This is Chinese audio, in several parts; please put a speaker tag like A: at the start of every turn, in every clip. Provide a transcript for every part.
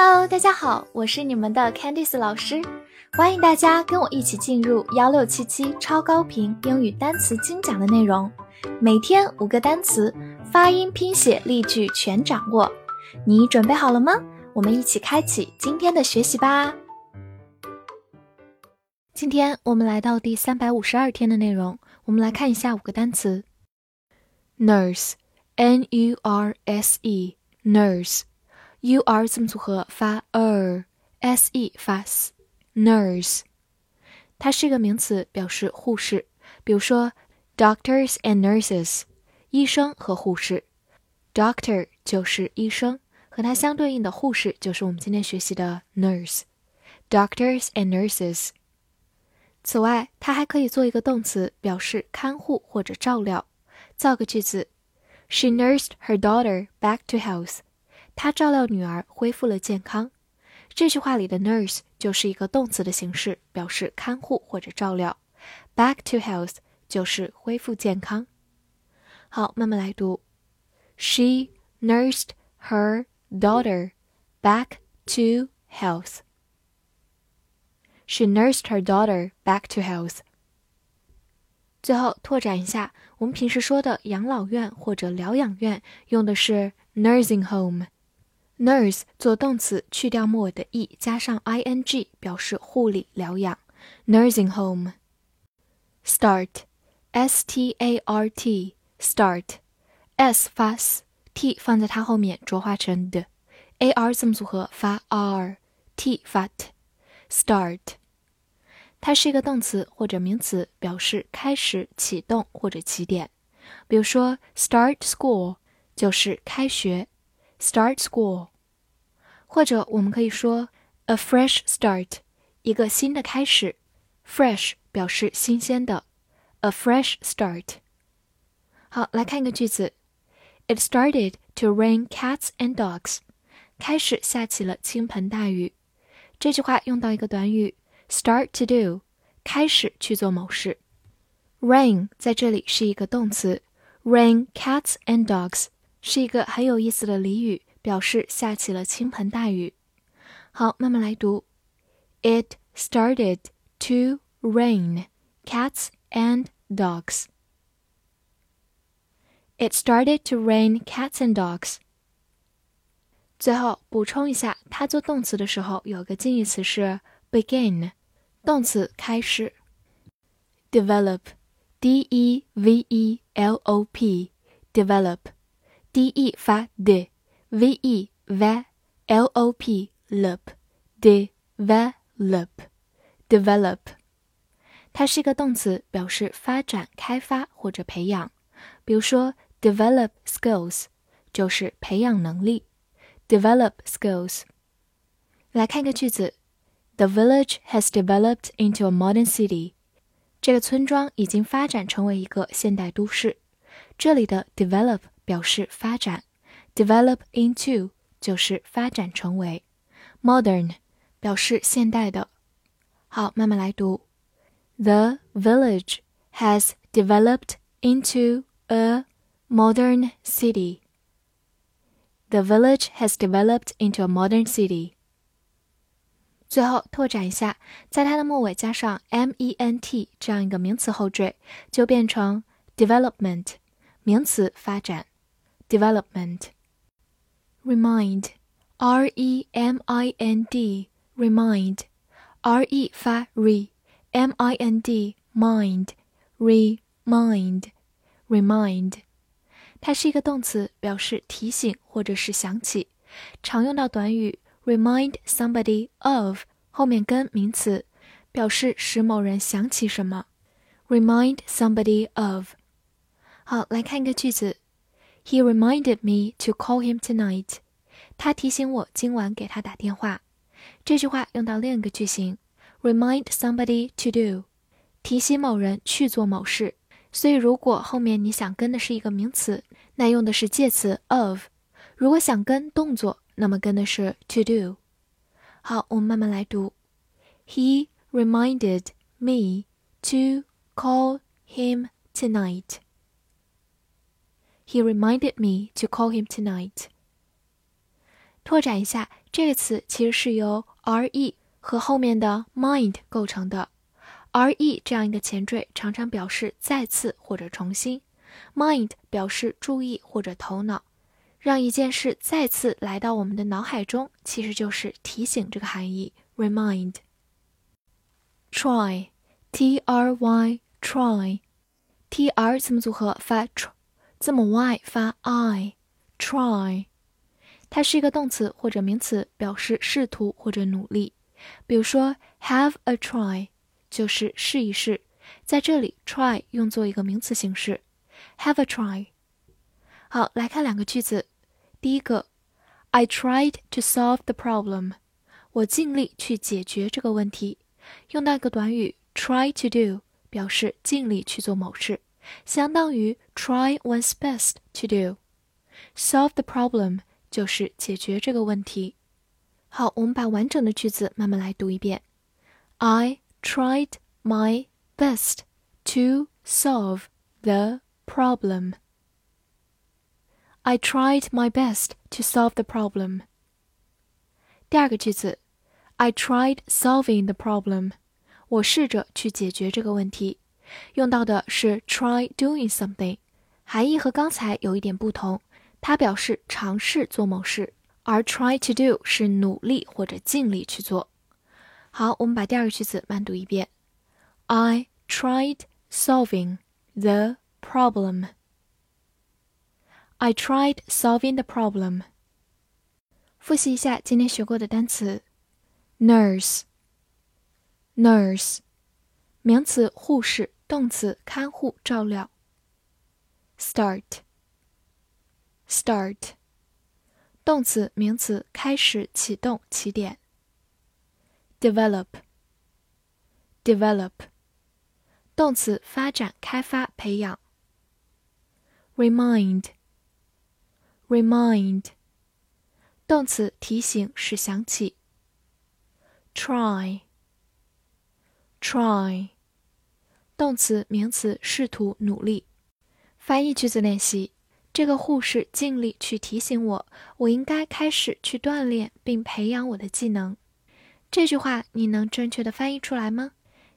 A: Hello，大家好，我是你们的 Candice 老师，欢迎大家跟我一起进入幺六七七超高频英语单词精讲的内容，每天五个单词，发音、拼写、例句全掌握，你准备好了吗？我们一起开启今天的学习吧。今天我们来到第三百五十二天的内容，我们来看一下五个单词：nurse，n u r s e，nurse。U r 字母组合发 er，s e 发 s，nurse，它是一个名词，表示护士。比如说，doctors and nurses，医生和护士。doctor 就是医生，和它相对应的护士就是我们今天学习的 nurse。doctors and nurses。此外，它还可以做一个动词，表示看护或者照料。造个句子：She nursed her daughter back to health. 他照料女儿，恢复了健康。这句话里的 nurse 就是一个动词的形式，表示看护或者照料。Back to health 就是恢复健康。好，慢慢来读。She nursed her daughter back to health. She nursed her daughter back to health. 最后拓展一下，我们平时说的养老院或者疗养院用的是 nursing home。 Nurse 做动词，去掉末尾的 e，加上 ing，表示护理疗养。Nursing home。Start，s t a r t，start，s 发 s，t 放在它后面浊化成的，a r 字母组合发 r，t 发 t，start。它是一个动词或者名词，表示开始、启动或者起点。比如说，start school 就是开学。Start school，或者我们可以说 a fresh start，一个新的开始。Fresh 表示新鲜的，a fresh start。好，来看一个句子：It started to rain cats and dogs。开始下起了倾盆大雨。这句话用到一个短语 start to do，开始去做某事。Rain 在这里是一个动词，rain cats and dogs。 是一个很有意思的俚语，表示下起了倾盆大雨。好，慢慢来读。It started to rain cats and dogs. It started to rain cats and dogs. 最后补充一下，它做动词的时候有个近义词是 begin，动词开始。develop，D E V E L O P，develop d e 发 d，v e v l o p lop，develop，develop，它是一个动词，表示发展、开发或者培养。比如说，develop skills 就是培养能力。develop skills。来看一个句子：The village has developed into a modern city。这个村庄已经发展成为一个现代都市。这里的 develop。 表示发展，develop into 就是发展成为，modern 表示现代的。好，慢慢来读。The village has developed into a modern city. The village has developed into a modern city. 最后拓展一下，在它的末尾加上 ment 这样一个名词后缀，就变成 development 名词发展。 development. Remind, R E M I N D, remind, R E 发 re，M I N D mind, remind, remind，它是一个动词，表示提醒或者是想起，常用到短语 remind somebody of 后面跟名词，表示使某人想起什么。Remind somebody of。好，来看一个句子。 He reminded me to call him tonight. 他提醒我今晚给他打电话。这句话用到另一个句型，remind somebody to do，提醒某人去做某事。所以如果后面你想跟的是一个名词，那用的是介词 of；如果想跟动作，那么跟的是 to do。好，我们慢慢来读。He reminded me to call him tonight. He reminded me to call him tonight. 拓展一下，这个词其实是由 re 和后面的 mind 构成的。re 这样一个前缀常常表示再次或者重新，mind 表示注意或者头脑。让一件事再次来到我们的脑海中，其实就是提醒这个含义。remind。try，t r y，try，t r 字母组合发 tr，字母 y 发 i，try。它是一个动词或者名词，表示试图或者努力。比如说，have a try 就是试一试，在这里 try 用作一个名词形式，have a try。好，来看两个句子。第一个，I tried to solve the problem。我尽力去解决这个问题。用到一个短语 try to do，表示尽力去做某事，相当于 try one's best to do。Solve the problem 就是解决这个问题。好，我们把完整的句子慢慢来读一遍。I tried my best to solve the problem. I tried my best to solve the problem. 第二个句子，I tried solving the problem. 我试着去解决这个问题。 用到的是 try doing something，含义和刚才有一点不同。它表示尝试做某事，而 try to do 是努力或者尽力去做。好，我们把第二个句子慢读一遍。I tried solving the problem. I tried solving the problem. 复习一下今天学过的单词：nurse，nurse，名词护士，动词看护、照料。start，start，动词名词开始、启动、起点。develop，develop，动词发展、开发、培养。remind。Remind，动词提醒、使想起。Try，try，动词名词试图、努力。翻译句子练习：这个护士尽力去提醒我，我应该开始去锻炼并培养我的技能。这句话你能正确的翻译出来吗？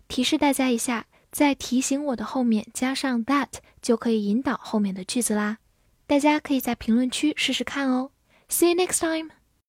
A: 提示大家一下，在提醒我的后面加上 that，就可以引导后面的句子啦。大家可以在评论区试试看哦。See you next time.